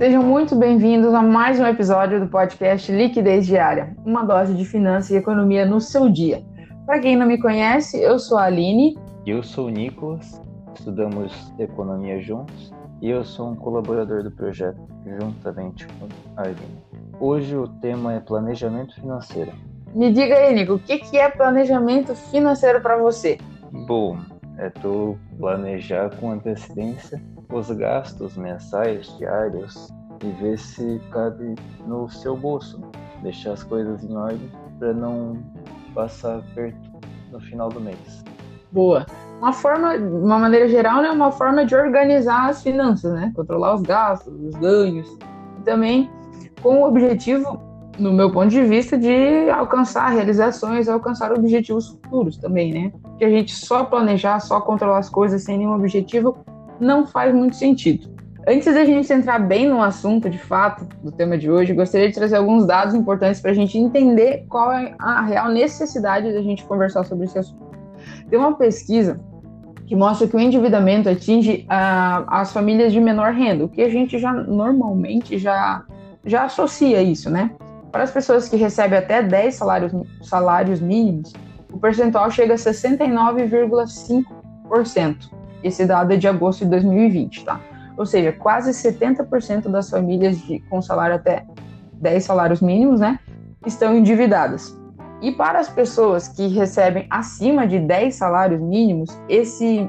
Sejam muito bem-vindos a mais um episódio do podcast Liquidez Diária, uma dose de finanças e economia no seu dia. Para quem não me conhece, eu sou a Aline. Eu sou o Nicolas, estudamos economia juntos e eu sou um colaborador do projeto, juntamente com a Aline. Hoje o tema é planejamento financeiro. Me diga aí, Nico, o que é planejamento financeiro para você? Bom, é tu planejar com antecedência os gastos mensais, diários e ver se cabe no seu bolso. Deixar as coisas em ordem para não passar perto no final do mês. Boa. Uma forma, de uma maneira geral, é né, uma forma de organizar as finanças, né? Controlar os gastos, os ganhos. E também com o objetivo, no meu ponto de vista, de alcançar realizações, alcançar objetivos futuros também, né? Que a gente só planejar, só controlar as coisas sem nenhum objetivo não faz muito sentido. Antes da gente entrar bem no assunto, de fato, do tema de hoje, gostaria de trazer alguns dados importantes para a gente entender qual é a real necessidade da gente conversar sobre esse assunto. Tem uma pesquisa que mostra que o endividamento atinge uh, as famílias de menor renda, o que a gente já normalmente já, já associa isso, né? Para as pessoas que recebem até 10 salários, salários mínimos, o percentual chega a 69,5%. Esse dado é de agosto de 2020, tá? Ou seja, quase 70% das famílias de, com salário até 10 salários mínimos, né, estão endividadas. E para as pessoas que recebem acima de 10 salários mínimos, esse,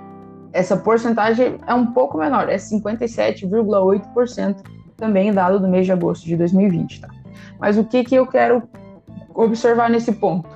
essa porcentagem é um pouco menor, é 57,8%, também dado do mês de agosto de 2020. Tá? Mas o que, que eu quero observar nesse ponto?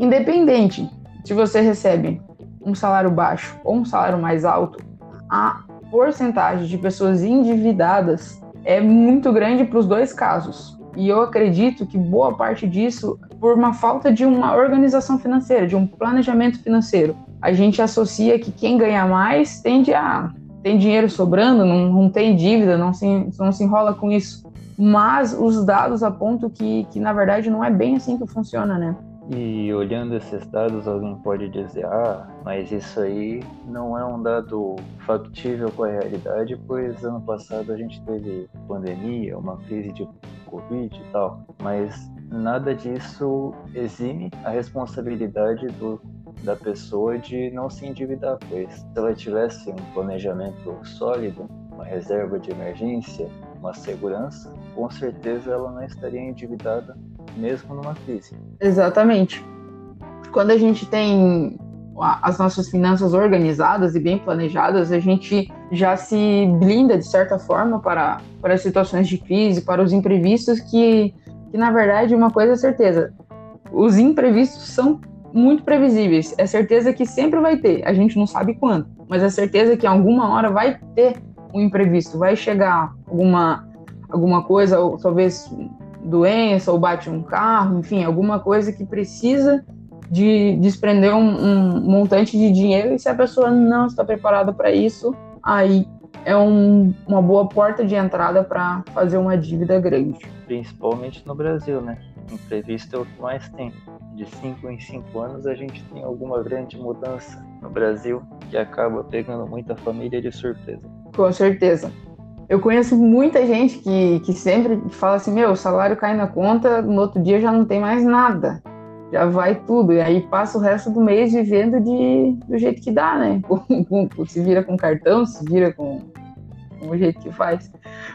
Independente se você recebe um salário baixo ou um salário mais alto, a porcentagem de pessoas endividadas é muito grande para os dois casos. E eu acredito que boa parte disso por uma falta de uma organização financeira, de um planejamento financeiro. A gente associa que quem ganha mais tende a tem dinheiro sobrando, não, não tem dívida, não se, não se enrola com isso. Mas os dados apontam que, que, na verdade, não é bem assim que funciona, né? E olhando esses dados, alguém pode dizer: ah, mas isso aí não é um dado factível com a realidade, pois ano passado a gente teve pandemia, uma crise de Covid e tal. Mas nada disso exime a responsabilidade do, da pessoa de não se endividar, pois se ela tivesse um planejamento sólido, uma reserva de emergência, uma segurança, com certeza ela não estaria endividada mesmo numa crise. Exatamente. Quando a gente tem as nossas finanças organizadas e bem planejadas, a gente já se blinda de certa forma para, para situações de crise, para os imprevistos que, que na verdade uma coisa é certeza, os imprevistos são muito previsíveis. É certeza que sempre vai ter. A gente não sabe quando, mas é certeza que alguma hora vai ter um imprevisto, vai chegar alguma alguma coisa, ou talvez doença ou bate um carro, enfim, alguma coisa que precisa de desprender um, um montante de dinheiro e se a pessoa não está preparada para isso, aí é um, uma boa porta de entrada para fazer uma dívida grande. Principalmente no Brasil, né? Imprevisto é o que mais tem. De 5 em 5 anos a gente tem alguma grande mudança no Brasil que acaba pegando muita família de surpresa. Com certeza. Eu conheço muita gente que, que sempre fala assim: meu, o salário cai na conta, no outro dia já não tem mais nada. Já vai tudo. E aí passa o resto do mês vivendo de, do jeito que dá, né? se vira com cartão, se vira com, com o jeito que faz.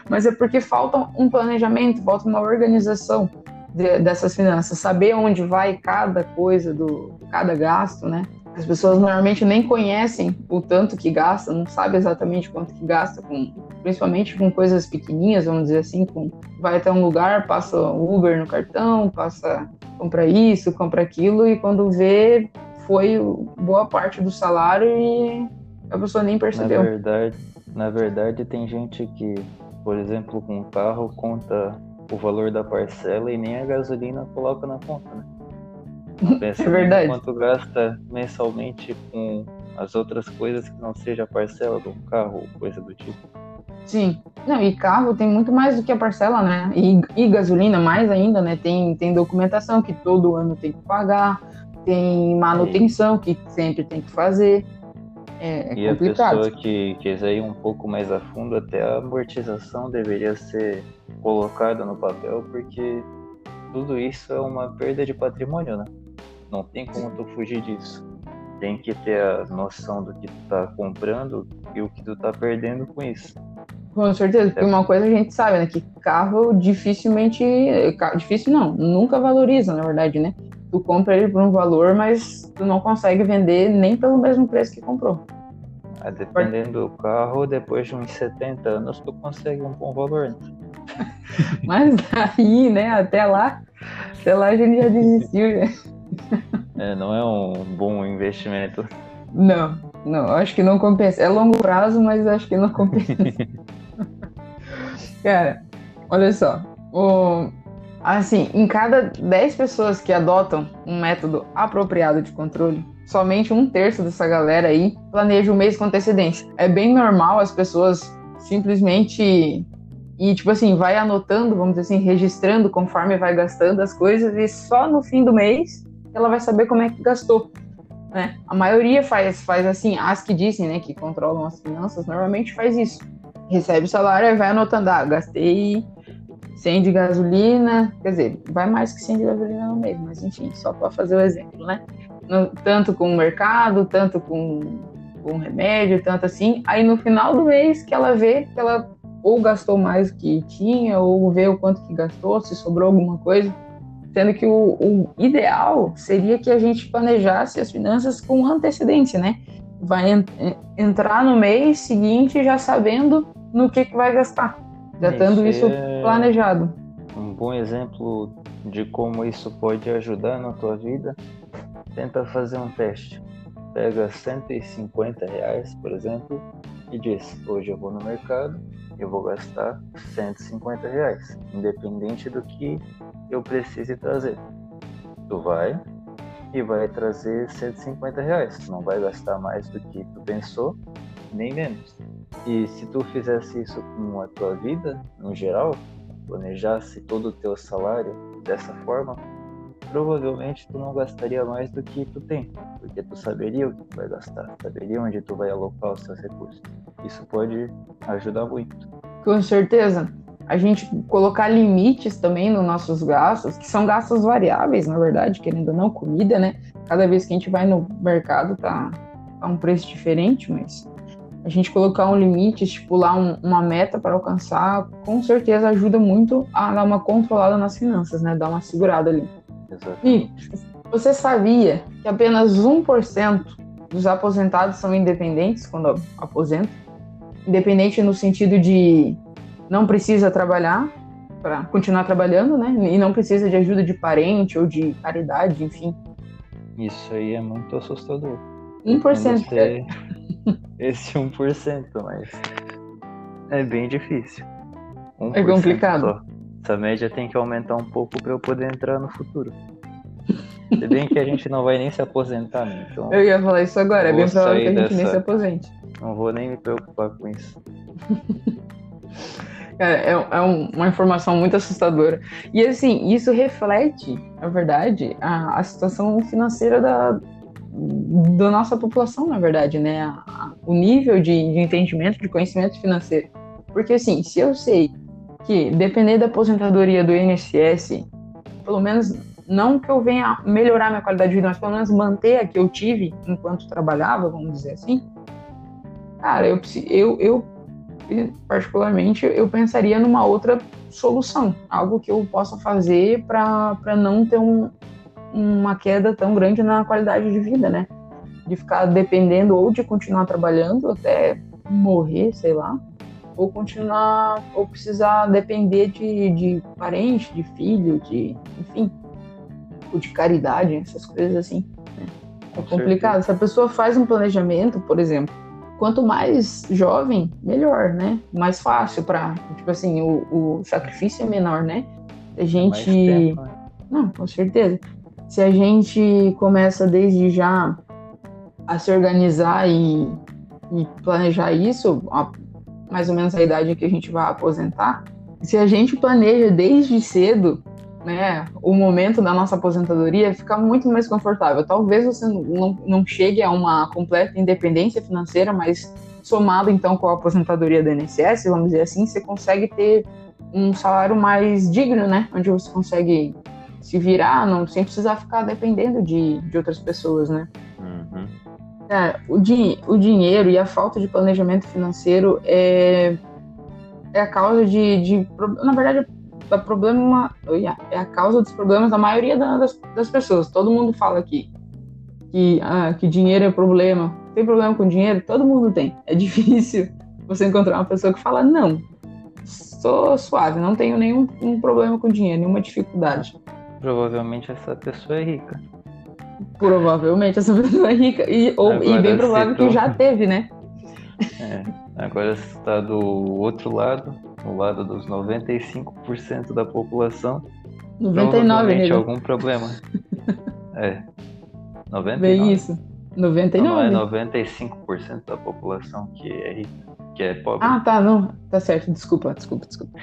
Mas é porque falta um planejamento, falta uma organização de, dessas finanças, saber onde vai cada coisa do cada gasto, né? As pessoas normalmente nem conhecem o tanto que gasta, não sabe exatamente quanto que gasta, com, principalmente com coisas pequenininhas, vamos dizer assim, com, vai até um lugar, passa Uber no cartão, passa compra isso, compra aquilo e quando vê foi boa parte do salário e a pessoa nem percebeu. Na verdade, na verdade tem gente que, por exemplo, com um carro conta o valor da parcela e nem a gasolina coloca na conta, né? Pensa é verdade. quanto gasta mensalmente com as outras coisas que não seja a parcela do carro ou coisa do tipo. Sim. Não, e carro tem muito mais do que a parcela, né? E, e gasolina mais ainda, né? Tem, tem documentação que todo ano tem que pagar, tem manutenção que sempre tem que fazer. é, é e complicado. a pessoa que quiser ir um pouco mais a fundo, até a amortização deveria ser colocada no papel, porque tudo isso é uma perda de patrimônio, né? Não tem como tu fugir disso. Tem que ter a noção do que tu tá comprando e o que tu tá perdendo com isso. Com certeza, porque uma coisa a gente sabe, né? Que carro dificilmente. Difícil não, nunca valoriza, na verdade, né? Tu compra ele por um valor, mas tu não consegue vender nem pelo mesmo preço que comprou. Ah, dependendo do carro, depois de uns 70 anos, tu consegue um bom valor. Né? mas aí, né, até lá, até lá a gente já desistiu. Né? É, não é um bom investimento. Não, não, acho que não compensa. É longo prazo, mas acho que não compensa. Cara, olha só. O, assim, em cada 10 pessoas que adotam um método apropriado de controle, somente um terço dessa galera aí planeja o mês com antecedência. É bem normal as pessoas simplesmente e tipo assim, vai anotando, vamos dizer assim, registrando conforme vai gastando as coisas e só no fim do mês ela vai saber como é que gastou. Né? A maioria faz, faz assim, as que dizem né, que controlam as finanças, normalmente faz isso. Recebe o salário e vai anotando, ah, gastei 100 de gasolina, quer dizer, vai mais que 100 de gasolina no mês, mas enfim, só para fazer o exemplo, né? No, tanto com o mercado, tanto com, com remédio, tanto assim. Aí no final do mês que ela vê que ela ou gastou mais do que tinha, ou vê o quanto que gastou, se sobrou alguma coisa. Sendo que o, o, ideal seria que a gente planejasse as finanças com antecedência, né? Vai en entrar no mês seguinte já sabendo no que, que vai gastar, já tendo isso é planejado. Um bom exemplo de como isso pode ajudar na tua vida, tenta fazer um teste. Pega 150 reais, por exemplo, e diz: hoje eu vou no mercado, eu vou gastar 150 reais, independente do que eu precise trazer. Tu vai e vai trazer 150 reais. Não vai gastar mais do que tu pensou, nem menos. E se tu fizesse isso com a tua vida, no geral, planejasse todo o teu salário dessa forma, provavelmente tu não gastaria mais do que tu tem, porque tu saberia o que tu vai gastar, saberia onde tu vai alocar os seus recursos. Isso pode ajudar muito. Com certeza a gente colocar limites também nos nossos gastos, que são gastos variáveis, na verdade, querendo ou não, comida, né? Cada vez que a gente vai no mercado tá, tá um preço diferente, mas a gente colocar um limite, estipular um, uma meta para alcançar, com certeza ajuda muito a dar uma controlada nas finanças, né? Dar uma segurada ali. E você sabia que apenas 1% dos aposentados são independentes quando aposentam? Independente no sentido de não precisa trabalhar para continuar trabalhando, né? E não precisa de ajuda de parente ou de caridade, enfim. Isso aí é muito assustador. 1%. Ter esse 1%, mas é bem difícil. É complicado. Só. Essa média tem que aumentar um pouco para eu poder entrar no futuro. Se bem que a gente não vai nem se aposentar, né? Então, eu ia falar isso agora, é bem provável que a gente dessa... nem se aposente. Não vou nem me preocupar com isso. É, é uma informação muito assustadora. E assim, isso reflete, na verdade, a, a situação financeira da, da nossa população, na verdade, né? O nível de, de entendimento, de conhecimento financeiro. Porque assim, se eu sei que depender da aposentadoria do INSS, pelo menos não que eu venha melhorar minha qualidade de vida, mas pelo menos manter a que eu tive enquanto trabalhava, vamos dizer assim, cara, eu, eu, eu particularmente, eu pensaria numa outra solução, algo que eu possa fazer para não ter um, uma queda tão grande na qualidade de vida, né? De ficar dependendo ou de continuar trabalhando até morrer, sei lá, ou continuar, ou precisar depender de, de parente, de filho, de, enfim, ou de caridade, essas coisas assim. Né? É complicado. Se a pessoa faz um planejamento, por exemplo, quanto mais jovem, melhor, né? Mais fácil para, tipo assim, o, o, sacrifício é menor, né? A gente, tempo, né? não, com certeza. Se a gente começa desde já a se organizar e, e planejar isso, a, mais ou menos a idade que a gente vai aposentar, se a gente planeja desde cedo, né, o momento da nossa aposentadoria fica muito mais confortável. Talvez você não, não chegue a uma completa independência financeira, mas somado então com a aposentadoria da INSS, vamos dizer assim, você consegue ter um salário mais digno, né? Onde você consegue se virar, não, sem precisar ficar dependendo de, de outras pessoas, né? Uhum. É, o, di o dinheiro e a falta de planejamento financeiro é, é a causa de, de na verdade, é problema é a causa dos problemas da maioria das, das pessoas. Todo mundo fala aqui que, ah, que dinheiro é problema. Tem problema com dinheiro? Todo mundo tem. É difícil você encontrar uma pessoa que fala não, sou suave, não tenho nenhum um problema com dinheiro, nenhuma dificuldade. Provavelmente essa pessoa é rica. Provavelmente essa pessoa é rica. E, ou, e bem provável que já teve, né? É, agora está do outro lado, no lado dos 95% da população. 99, provavelmente algum problema. é. 99. Bem isso. 99. Não, não é 95% da população que é rica que é pobre. Ah, tá, não. Tá certo, desculpa, desculpa, desculpa.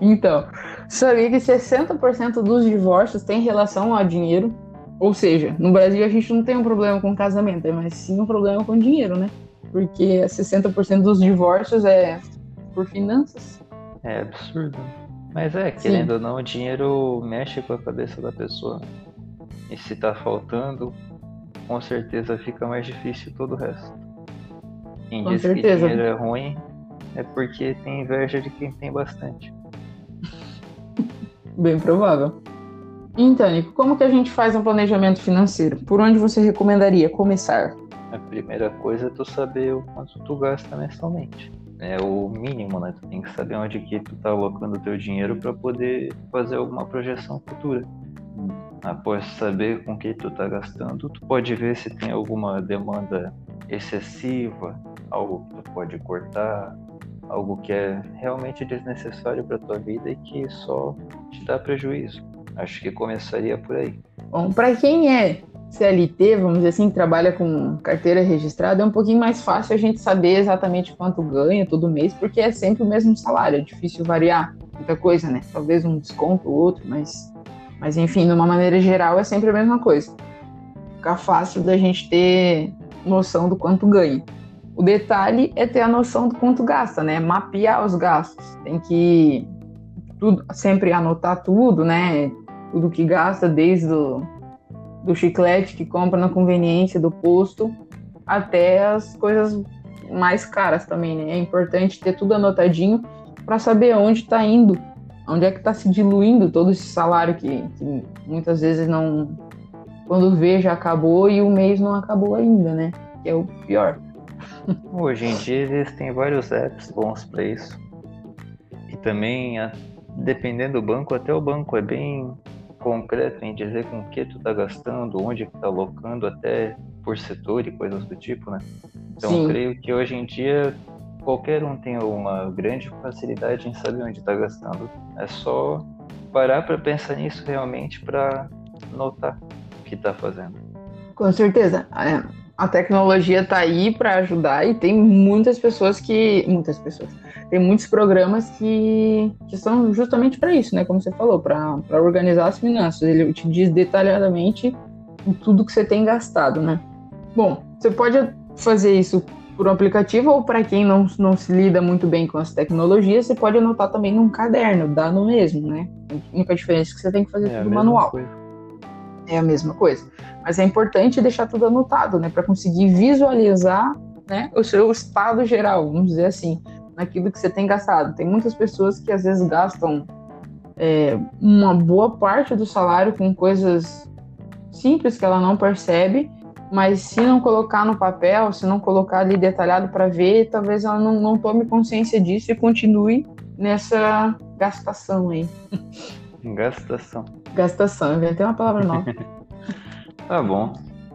Então, sabia que 60% dos divórcios têm relação a dinheiro. Ou seja, no Brasil a gente não tem um problema com casamento, mas sim um problema com dinheiro, né? Porque 60% dos divórcios é por finanças. É absurdo. Mas é, querendo sim. ou não, o dinheiro mexe com a cabeça da pessoa. E se tá faltando, com certeza fica mais difícil todo o resto. Quem Com diz certeza. que dinheiro é ruim é porque tem inveja de quem tem bastante. Bem provável. Então, Nico, como que a gente faz um planejamento financeiro? Por onde você recomendaria começar? A primeira coisa é tu saber o quanto tu gasta mensalmente. É o mínimo, né? Tu tem que saber onde que tu tá alocando o teu dinheiro para poder fazer alguma projeção futura. Após saber com que tu tá gastando, tu pode ver se tem alguma demanda excessiva, algo que tu pode cortar, algo que é realmente desnecessário para tua vida e que só te dá prejuízo. Acho que começaria por aí. Bom, para quem é CLT, vamos dizer assim, trabalha com carteira registrada, é um pouquinho mais fácil a gente saber exatamente quanto ganha todo mês, porque é sempre o mesmo salário, é difícil variar muita coisa, né? Talvez um desconto ou outro, mas, mas enfim, de uma maneira geral é sempre a mesma coisa. Fica fácil da gente ter noção do quanto ganha. O detalhe é ter a noção do quanto gasta, né? Mapear os gastos. Tem que tudo, sempre anotar tudo, né? Tudo que gasta, desde o do chiclete que compra na conveniência do posto até as coisas mais caras também, né? É importante ter tudo anotadinho para saber onde está indo, onde é que está se diluindo todo esse salário que, que muitas vezes não quando vê já acabou e o mês não acabou ainda, né? Que é o pior. Hoje em dia existem vários apps bons para isso. E também, dependendo do banco, até o banco é bem concreto em dizer com o que tu tá gastando, onde que tá alocando, até por setor e coisas do tipo, né? Então Sim. creio que hoje em dia qualquer um tem uma grande facilidade em saber onde está gastando. É só parar para pensar nisso realmente para notar que está fazendo. Com certeza. É, a tecnologia está aí para ajudar e tem muitas pessoas que. Muitas pessoas. Tem muitos programas que, que são justamente para isso, né? Como você falou, para organizar as finanças. Ele te diz detalhadamente tudo que você tem gastado, né? Bom, você pode fazer isso por um aplicativo ou para quem não, não se lida muito bem com as tecnologias, você pode anotar também num caderno, dá no mesmo, né? A única diferença é que você tem que fazer é tudo manual. Coisa é a mesma coisa. Mas é importante deixar tudo anotado, né, para conseguir visualizar, né, o seu estado geral, vamos dizer assim, naquilo que você tem gastado. Tem muitas pessoas que às vezes gastam é, uma boa parte do salário com coisas simples que ela não percebe, mas se não colocar no papel, se não colocar ali detalhado para ver, talvez ela não, não tome consciência disso e continue nessa gastação aí. Gastação. Gastação, inventei uma palavra nova. tá bom.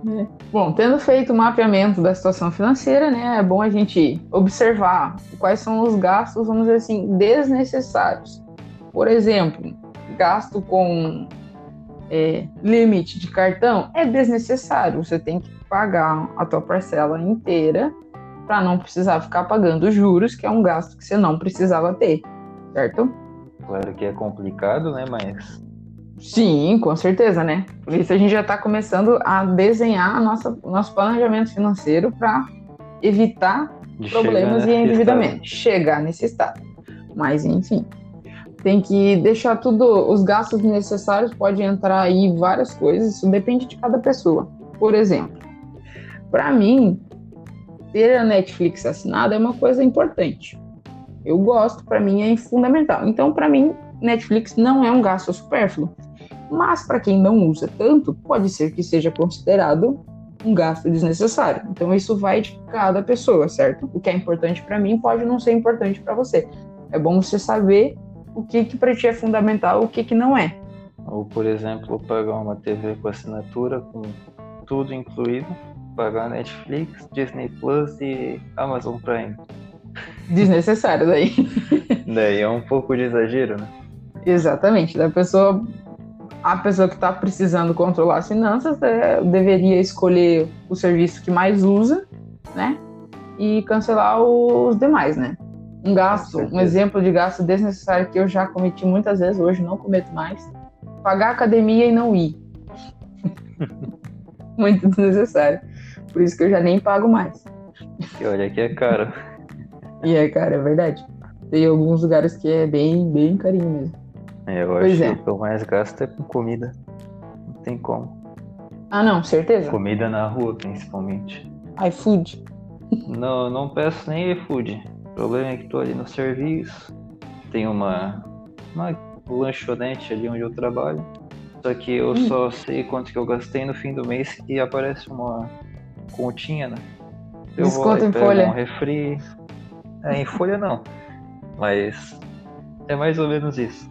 É. Bom, tendo feito o mapeamento da situação financeira, né, é bom a gente observar quais são os gastos, vamos dizer assim, desnecessários. Por exemplo, gasto com é, limite de cartão é desnecessário. Você tem que pagar a tua parcela inteira para não precisar ficar pagando juros, que é um gasto que você não precisava ter, certo? Claro que é complicado, né? Mas. Sim, com certeza, né? Por isso a gente já está começando a desenhar a nossa, nosso planejamento financeiro para evitar De problemas e endividamento. Estado. Chegar nesse estado. Mas, enfim, tem que deixar tudo, os gastos necessários, pode entrar aí várias coisas, isso depende de cada pessoa. Por exemplo, para mim, ter a Netflix assinada é uma coisa importante. Eu gosto, para mim é fundamental. Então, para mim, Netflix não é um gasto supérfluo. Mas para quem não usa tanto, pode ser que seja considerado um gasto desnecessário. Então, isso vai de cada pessoa, certo? O que é importante para mim pode não ser importante para você. É bom você saber o que, que para ti é fundamental, o que, que não é. Ou, por exemplo, pagar uma TV com assinatura, com tudo incluído, pagar Netflix, Disney Plus e Amazon Prime. Desnecessário daí. daí é um pouco de exagero, né? Exatamente. Da pessoa, a pessoa que está precisando controlar as finanças é, deveria escolher o serviço que mais usa, né? E cancelar os demais, né? Um gasto, um exemplo de gasto desnecessário que eu já cometi muitas vezes, hoje não cometo mais. Pagar academia e não ir. Muito desnecessário. Por isso que eu já nem pago mais. E olha que é caro. E é caro, é verdade. Tem alguns lugares que é bem, bem carinho mesmo. É, eu pois acho é. que o que eu mais gasto é com comida. Não tem como. Ah, não, certeza? Comida na rua, principalmente. iFood? Não, não peço nem iFood. O problema é que tô ali no serviço, tem uma, uma lanchonete ali onde eu trabalho. Só que eu hum. só sei quanto que eu gastei no fim do mês que aparece uma continha, né? Eu Desconto vou lá em folha. um refri. É, em folha não. Mas é mais ou menos isso.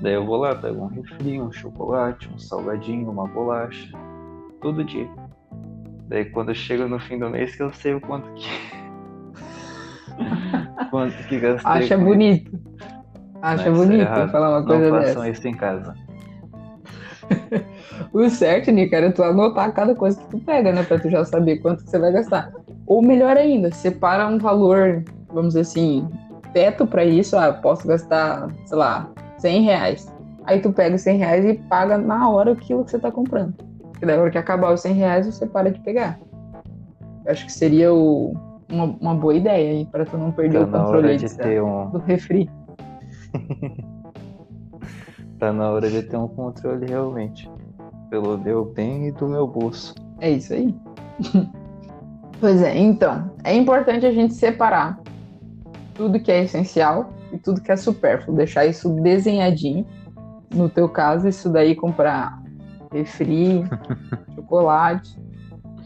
Daí eu vou lá, pego um refri, um chocolate, um salgadinho, uma bolacha. Todo dia. Daí quando chega no fim do mês que eu sei o quanto que Quanto que gastei? Acha bonito. Acha bonito é falar uma coisa não dessa. Façam isso em casa. o certo, Nick, era tu anotar cada coisa que tu pega, né? Pra tu já saber quanto que você vai gastar. Ou melhor ainda, separa um valor, vamos dizer assim, teto para isso. Ah, posso gastar, sei lá, 100 reais. Aí tu pega os 100 reais e paga na hora aquilo que você tá comprando. Porque na hora que acabar os 100 reais, você para de pegar. Eu acho que seria o, uma, uma boa ideia aí, para tu não perder tá o controle de um... do refri. tá na hora de ter um controle realmente. Pelo meu bem e do meu bolso. É isso aí. pois é, então, é importante a gente separar tudo que é essencial e tudo que é supérfluo, deixar isso desenhadinho. No teu caso, isso daí comprar refri, chocolate,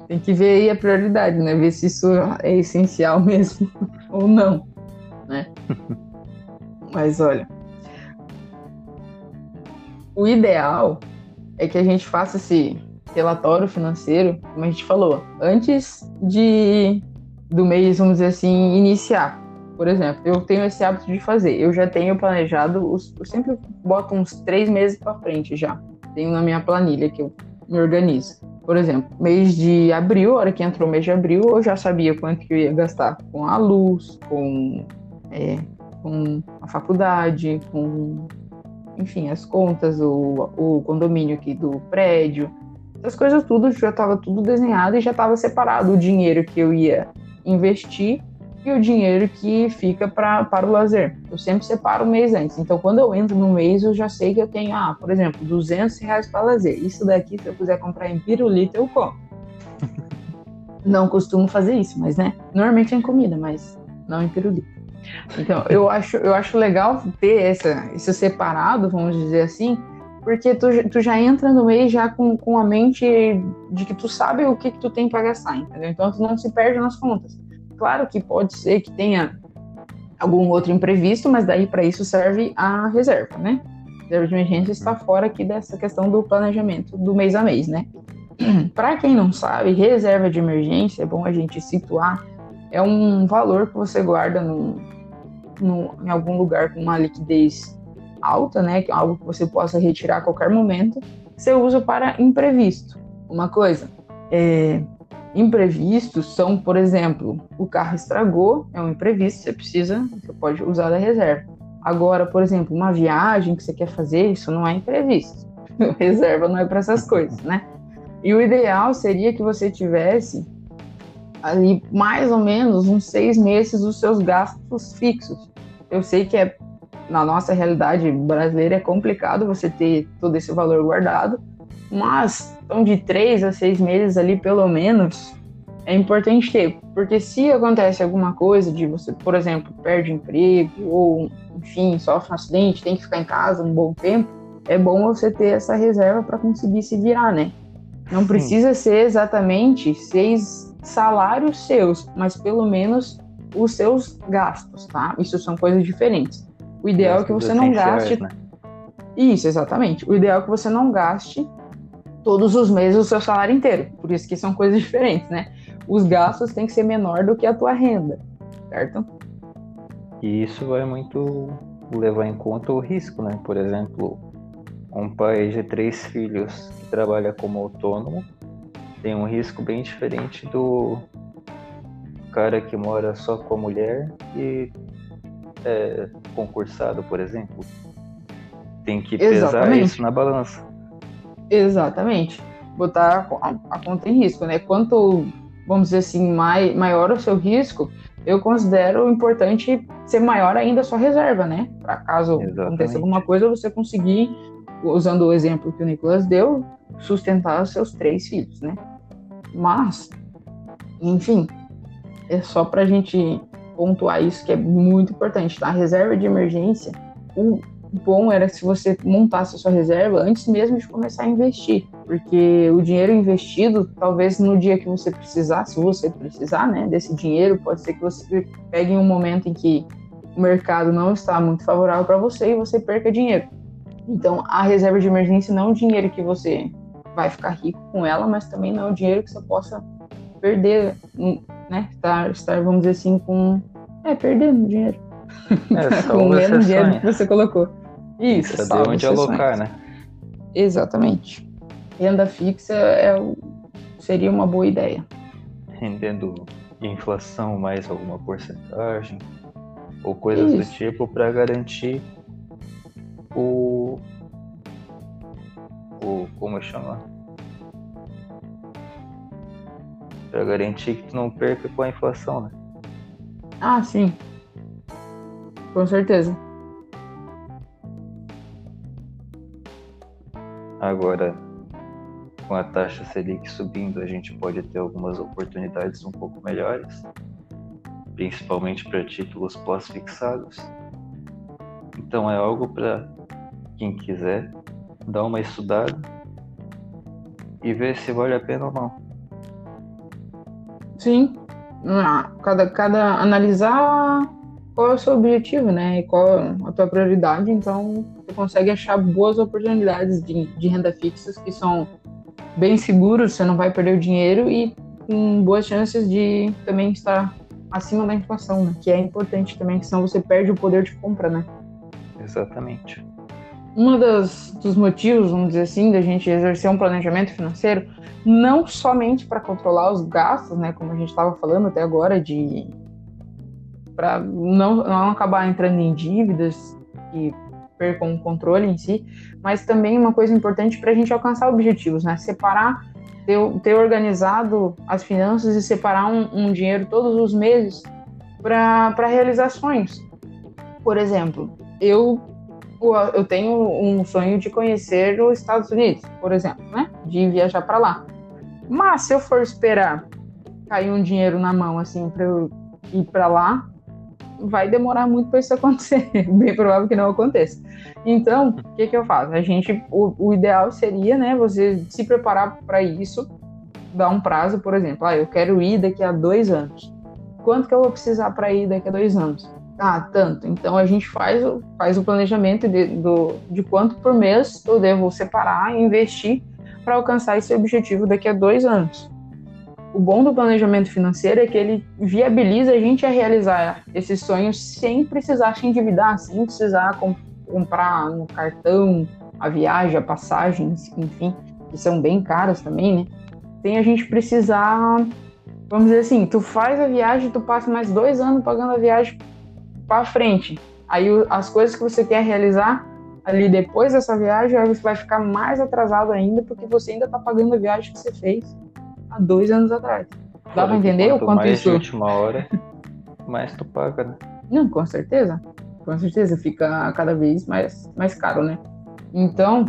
tem que ver aí a prioridade, né? Ver se isso é essencial mesmo ou não, né? Mas olha, o ideal é que a gente faça esse relatório financeiro, como a gente falou, antes de do mês, vamos dizer assim, iniciar. Por exemplo, eu tenho esse hábito de fazer. Eu já tenho planejado, os, eu sempre boto uns três meses para frente já. Tenho na minha planilha que eu me organizo. Por exemplo, mês de abril, a hora que entrou o mês de abril, eu já sabia quanto que eu ia gastar com a luz, com, é, com a faculdade, com, enfim, as contas, o, o condomínio aqui do prédio. Essas coisas tudo já estava tudo desenhado e já estava separado o dinheiro que eu ia investir e o dinheiro que fica pra, para o lazer. Eu sempre separo o mês antes. Então, quando eu entro no mês, eu já sei que eu tenho, ah, por exemplo, 200 reais para lazer. Isso daqui, se eu quiser comprar em pirulito, eu compro. não costumo fazer isso, mas né? Normalmente é em comida, mas não em pirulito. Então, eu acho, eu acho legal ter essa, isso separado, vamos dizer assim, porque tu, tu já entra no mês já com, com a mente de que tu sabe o que, que tu tem para gastar, entendeu? Então, tu não se perde nas contas. Claro que pode ser que tenha algum outro imprevisto, mas daí para isso serve a reserva, né? A reserva de emergência está fora aqui dessa questão do planejamento do mês a mês, né? para quem não sabe, reserva de emergência, é bom a gente situar, é um valor que você guarda no, no, em algum lugar com uma liquidez alta, né? É algo que você possa retirar a qualquer momento. Você usa para imprevisto. Uma coisa, é, Imprevistos são, por exemplo, o carro estragou, é um imprevisto, você precisa, você pode usar da reserva. Agora, por exemplo, uma viagem que você quer fazer, isso não é imprevisto. Reserva não é para essas coisas, né? E o ideal seria que você tivesse ali mais ou menos uns seis meses dos seus gastos fixos. Eu sei que é na nossa realidade brasileira é complicado você ter todo esse valor guardado, mas então de três a seis meses ali pelo menos é importante ter, porque se acontece alguma coisa de você, por exemplo, perde emprego ou, enfim, sofre um acidente, tem que ficar em casa um bom tempo, é bom você ter essa reserva para conseguir se virar, né? Não precisa Sim. ser exatamente seis salários seus, mas pelo menos os seus gastos, tá? Isso são coisas diferentes. O ideal é que você não gaste. Né? Isso, exatamente. O ideal é que você não gaste todos os meses o seu salário inteiro. Por isso que são coisas diferentes, né? os gastos têm que ser menor do que a tua renda, certo? E isso vai muito levar em conta o risco, né? Por exemplo, um pai de três filhos que trabalha como autônomo tem um risco bem diferente do cara que mora só com a mulher e é concursado, por exemplo. Tem que pesar Exatamente. isso na balança. Exatamente. Botar a, a conta em risco, né? Quanto vamos dizer assim, mai, maior o seu risco, eu considero importante ser maior ainda a sua reserva, né? Para caso Exatamente. aconteça alguma coisa, você conseguir, usando o exemplo que o Nicolas deu, sustentar os seus três filhos, né? Mas, enfim, é só para a gente pontuar isso que é muito importante, tá? A reserva de emergência, o bom era se você montasse a sua reserva antes mesmo de começar a investir, porque o dinheiro investido, talvez no dia que você precisar, se você precisar, né, desse dinheiro, pode ser que você pegue em um momento em que o mercado não está muito favorável para você e você perca dinheiro. Então, a reserva de emergência não é um dinheiro que você vai ficar rico com ela, mas também não é um dinheiro que você possa perder, né, estar, estar vamos dizer assim, com é perdendo dinheiro. É, com menos dinheiro que você colocou. Isso, saber onde alocar, né? Exatamente. Renda fixa é, seria uma boa ideia. Rendendo inflação mais alguma porcentagem ou coisas Isso. do tipo para garantir o o como chama para garantir que tu não perca com a inflação, né? Ah, sim. Com certeza. Agora, com a taxa Selic subindo, a gente pode ter algumas oportunidades um pouco melhores, principalmente para títulos pós-fixados. Então, é algo para quem quiser dar uma estudada e ver se vale a pena ou não. Sim, ah, cada, cada analisar qual é o seu objetivo, né? E qual é a tua prioridade. Então, você consegue achar boas oportunidades de, de renda fixa que são bem seguros, você não vai perder o dinheiro e com boas chances de também estar acima da inflação, né? Que é importante também, senão você perde o poder de compra, né? Exatamente. Um dos motivos, vamos dizer assim, da gente exercer um planejamento financeiro, não somente para controlar os gastos, né, como a gente estava falando até agora, de para não, não acabar entrando em dívidas e percam o controle em si, mas também uma coisa importante para a gente alcançar objetivos, né? Separar, ter, ter organizado as finanças e separar um, um dinheiro todos os meses para realizar sonhos. Por exemplo, eu eu tenho um sonho de conhecer os Estados Unidos, por exemplo, né? De viajar para lá. Mas se eu for esperar cair um dinheiro na mão assim para eu ir para lá, vai demorar muito para isso acontecer. Bem provável que não aconteça. Então, o que, que eu faço? A gente, o, o ideal seria, né, você se preparar para isso, dar um prazo, por exemplo, ah, eu quero ir daqui a dois anos. Quanto que eu vou precisar para ir daqui a dois anos? Ah, tanto. Então a gente faz, faz o planejamento de, do, de quanto por mês eu devo separar e investir para alcançar esse objetivo daqui a dois anos o bom do planejamento financeiro é que ele viabiliza a gente a realizar esses sonhos sem precisar se endividar, sem precisar comp comprar no cartão a viagem, a passagem, enfim, que são bem caras também, né? Sem a gente precisar, vamos dizer assim, tu faz a viagem, tu passa mais dois anos pagando a viagem para frente. Aí as coisas que você quer realizar ali depois dessa viagem, você vai ficar mais atrasado ainda, porque você ainda está pagando a viagem que você fez há dois anos atrás. Dá para entender o quanto mais isso... de última hora, mais tu paga, né? Não, com certeza. Com certeza, fica cada vez mais, mais caro, né? Então,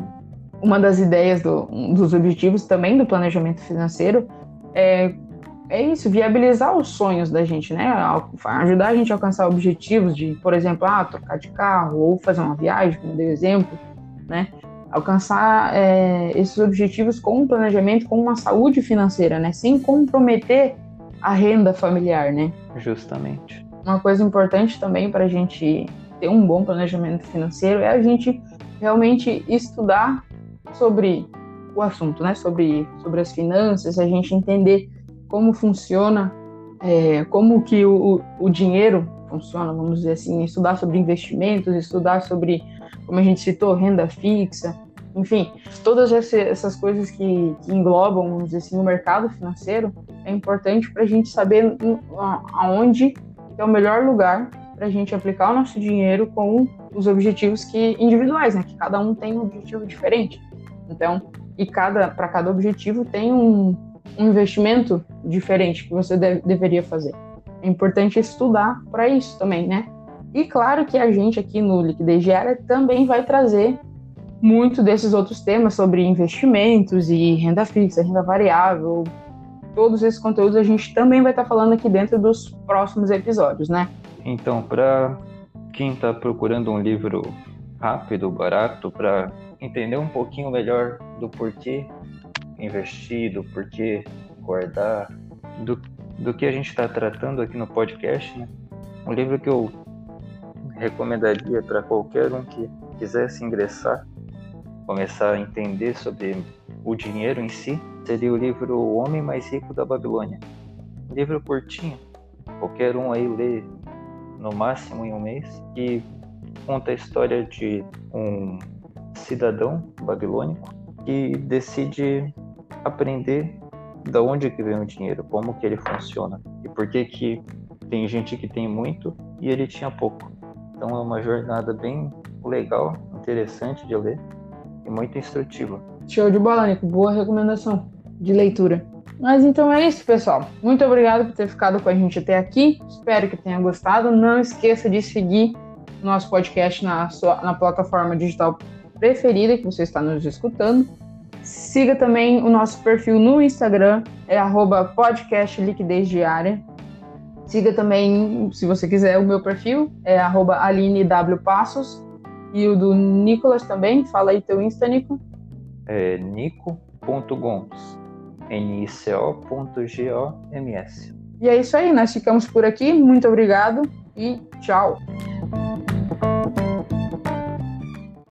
uma das ideias do, um dos objetivos também do planejamento financeiro é, é isso, viabilizar os sonhos da gente, né? Ajudar a gente a alcançar objetivos de, por exemplo, ah, trocar de carro ou fazer uma viagem, como dei exemplo, né? Alcançar é, esses objetivos com um planejamento, com uma saúde financeira, né? Sem comprometer a renda familiar, né? Justamente. Uma coisa importante também para a gente ter um bom planejamento financeiro é a gente realmente estudar sobre o assunto, né? Sobre, sobre as finanças, a gente entender como funciona, é, como que o, o dinheiro funciona, vamos dizer assim, estudar sobre investimentos, estudar sobre, como a gente citou, renda fixa, enfim, todas essas coisas que, que englobam, vamos dizer assim, o mercado financeiro, é importante para a gente saber aonde é o melhor lugar para a gente aplicar o nosso dinheiro com os objetivos que individuais, né? Que cada um tem um objetivo diferente. Então, e cada para cada objetivo tem um, um investimento diferente que você deve, deveria fazer. É importante estudar para isso também, né? E claro que a gente aqui no Liquidez Diária também vai trazer muito desses outros temas sobre investimentos e renda fixa, renda variável. Todos esses conteúdos a gente também vai estar falando aqui dentro dos próximos episódios, né? Então, para quem está procurando um livro rápido, barato, para entender um pouquinho melhor do porquê investir, do porquê guardar, do, do que a gente está tratando aqui no podcast, né? Um livro que eu recomendaria para qualquer um que quisesse ingressar, começar a entender sobre o dinheiro em si, seria o livro O Homem Mais Rico da Babilônia. Um livro curtinho, qualquer um aí lê no máximo em um mês, que conta a história de um cidadão babilônico que decide aprender da onde que vem o dinheiro, como que ele funciona e por que que tem gente que tem muito e ele tinha pouco. Então é uma jornada bem legal, interessante de ler e muito instrutiva. Show de bola, Nico. Boa recomendação de leitura. Mas então é isso, pessoal. Muito obrigado por ter ficado com a gente até aqui. Espero que tenha gostado. Não esqueça de seguir nosso podcast na, sua, na plataforma digital preferida que você está nos escutando. Siga também o nosso perfil no Instagram, é diária. Siga também, se você quiser, o meu perfil, é Passos. E o do Nicolas também, fala aí teu Insta, Nico. É nico.gomes, N-I-C-O.G-O-M-S. E é isso aí, nós ficamos por aqui. Muito obrigado e tchau.